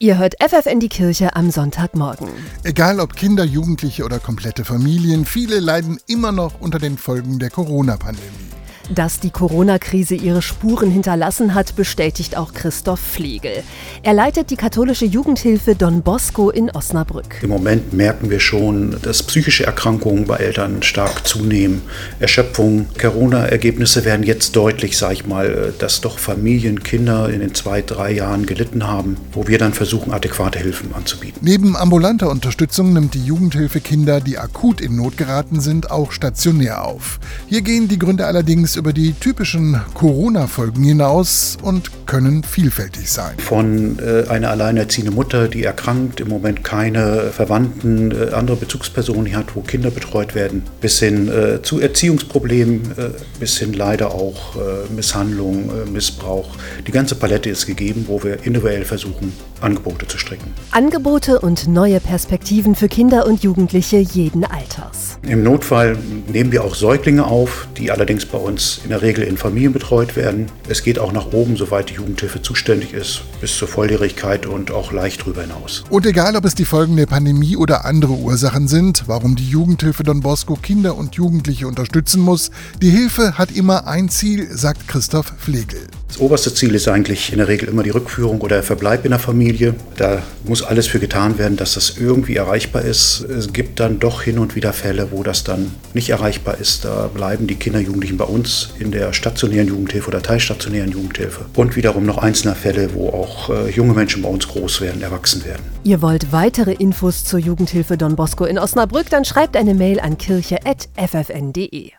Ihr hört FFN die Kirche am Sonntagmorgen. Egal ob Kinder, Jugendliche oder komplette Familien, viele leiden immer noch unter den Folgen der Corona-Pandemie. Dass die Corona-Krise ihre Spuren hinterlassen hat, bestätigt auch Christoph Flegel. Er leitet die katholische Jugendhilfe Don Bosco in Osnabrück. Im Moment merken wir schon, dass psychische Erkrankungen bei Eltern stark zunehmen. Erschöpfung, Corona-Ergebnisse werden jetzt deutlich, sag ich mal, dass doch Familien, Kinder in den zwei, drei Jahren gelitten haben, wo wir dann versuchen, adäquate Hilfen anzubieten. Neben ambulanter Unterstützung nimmt die Jugendhilfe Kinder, die akut in Not geraten sind, auch stationär auf. Hier gehen die Gründe allerdings über die typischen Corona-Folgen hinaus und können vielfältig sein. Von äh, einer alleinerziehenden Mutter, die erkrankt, im Moment keine Verwandten, äh, andere Bezugspersonen hat, wo Kinder betreut werden, bis hin äh, zu Erziehungsproblemen, äh, bis hin leider auch äh, Misshandlung, äh, Missbrauch. Die ganze Palette ist gegeben, wo wir individuell versuchen, Angebote zu stricken. Angebote und neue Perspektiven für Kinder und Jugendliche jeden Alters. Im Notfall nehmen wir auch Säuglinge auf, die allerdings bei uns in der Regel in Familien betreut werden. Es geht auch nach oben, soweit die Jugendhilfe zuständig ist, bis zur Volljährigkeit und auch leicht darüber hinaus. Und egal, ob es die Folgen der Pandemie oder andere Ursachen sind, warum die Jugendhilfe Don Bosco Kinder und Jugendliche unterstützen muss, die Hilfe hat immer ein Ziel, sagt Christoph Flegel. Das oberste Ziel ist eigentlich in der Regel immer die Rückführung oder der Verbleib in der Familie. Da muss alles für getan werden, dass das irgendwie erreichbar ist. Es gibt dann doch hin und wieder Fälle, wo das dann nicht erreichbar ist. Da bleiben die Kinder, Jugendlichen bei uns in der stationären Jugendhilfe oder teilstationären Jugendhilfe. Und wiederum noch einzelne Fälle, wo auch äh, junge Menschen bei uns groß werden, erwachsen werden. Ihr wollt weitere Infos zur Jugendhilfe Don Bosco in Osnabrück? Dann schreibt eine Mail an kirche.ffn.de.